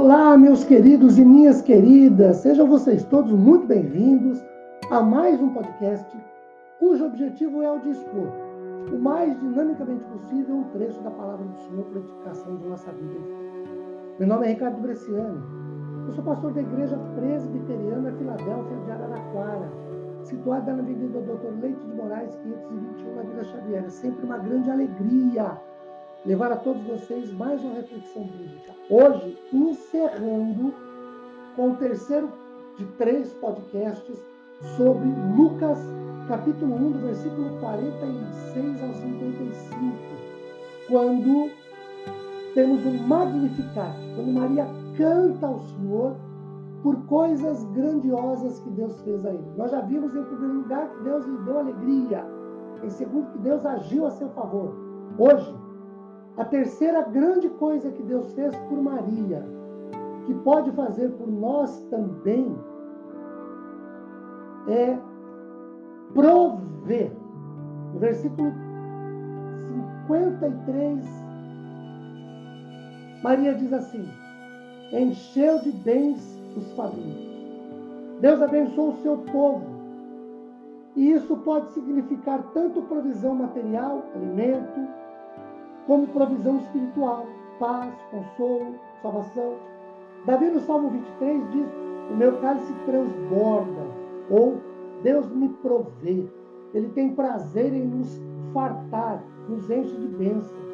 Olá, meus queridos e minhas queridas, sejam vocês todos muito bem-vindos a mais um podcast cujo objetivo é o de expor o mais dinamicamente possível um trecho da palavra do Senhor para a edificação de nossa vida. Meu nome é Ricardo Bresciani, eu sou pastor da Igreja Presbiteriana Filadélfia de Araraquara, situada na Avenida Doutor Leite de Moraes, 521, na Vila Xavier. É sempre uma grande alegria levar a todos vocês mais uma reflexão bíblica. Hoje, encerrando com o terceiro de três podcasts sobre Lucas, capítulo 1, do versículo 46 ao 55, quando temos um Magnificat, quando Maria canta ao Senhor por coisas grandiosas que Deus fez a ele. Nós já vimos, em primeiro lugar, que Deus lhe deu alegria. Em segundo, que Deus agiu a seu favor. Hoje, a terceira grande coisa que Deus fez por Maria, que pode fazer por nós também, é prover. No versículo 53, Maria diz assim: encheu de bens os famintos. Deus abençoou o seu povo. E isso pode significar tanto provisão material, alimento, como provisão espiritual, paz, consolo, salvação. Davi no Salmo 23 diz: O meu cálice transborda, ou Deus me provê. Ele tem prazer em nos fartar, nos enche de bênçãos.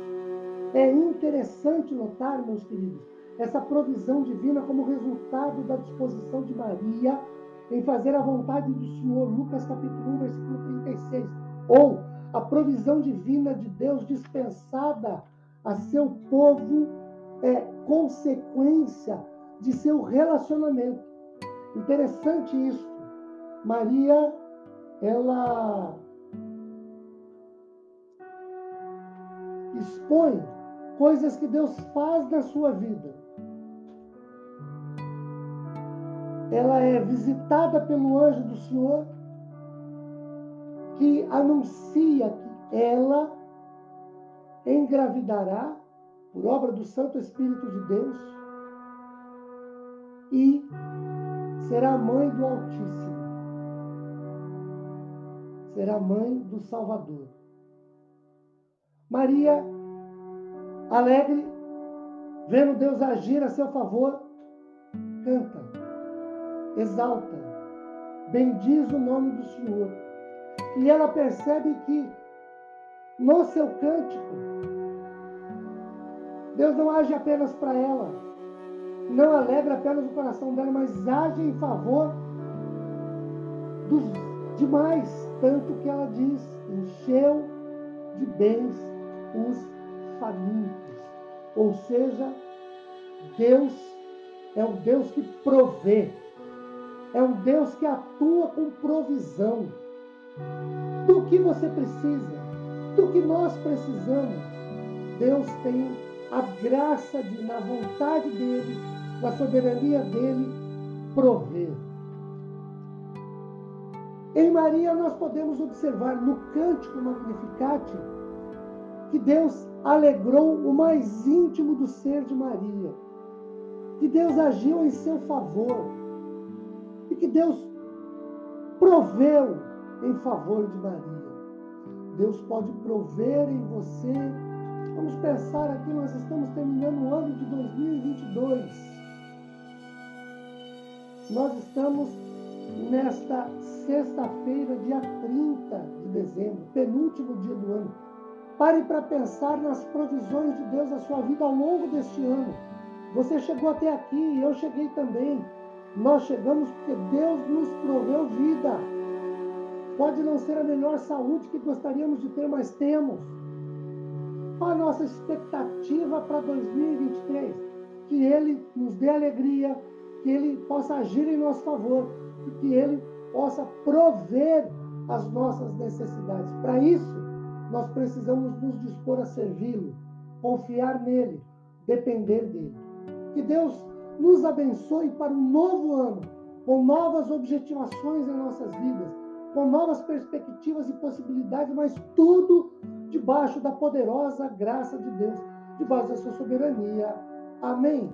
É interessante notar, meus queridos, essa provisão divina como resultado da disposição de Maria em fazer a vontade do Senhor, Lucas capítulo 1, versículo 36. Ou a provisão divina de Deus dispensada a seu povo é consequência de seu relacionamento. Interessante isso. Maria, ela expõe coisas que Deus faz na sua vida. Ela é visitada pelo anjo do Senhor que anuncia que ela engravidará por obra do Santo Espírito de Deus e será mãe do Altíssimo. Será mãe do Salvador. Maria, alegre, vendo Deus agir a seu favor, canta, exalta, bendiz o nome do Senhor e ela percebe que no seu cântico, Deus não age apenas para ela, não alegra apenas o coração dela, mas age em favor dos demais, tanto que ela diz: encheu de bens os famintos. Ou seja, Deus é um Deus que provê, é um Deus que atua com provisão do que você precisa, do que nós precisamos. Deus tem a graça de, na vontade dele, na soberania dele, prover. Em Maria, nós podemos observar no cântico Magnificat que Deus alegrou o mais íntimo do ser de Maria, que Deus agiu em seu favor e que Deus proveu em favor de Maria. Deus pode prover em você. Vamos pensar aqui, nós estamos terminando o ano de 2022. Nós estamos nesta sexta-feira, dia 30 de dezembro, penúltimo dia do ano. Pare para pensar nas provisões de Deus na sua vida ao longo deste ano. Você chegou até aqui, eu cheguei também. Nós chegamos porque Deus nos proveu vida. Pode não ser a melhor saúde que gostaríamos de ter, mas temos. Qual a nossa expectativa para 2023? Que Ele nos dê alegria, que Ele possa agir em nosso favor e que Ele possa prover as nossas necessidades. Para isso, nós precisamos nos dispor a servi-lo, confiar nele, depender dele. Que Deus nos abençoe para um novo ano, com novas objetivações em nossas vidas com novas perspectivas e possibilidades, mas tudo debaixo da poderosa graça de Deus, debaixo da sua soberania. Amém.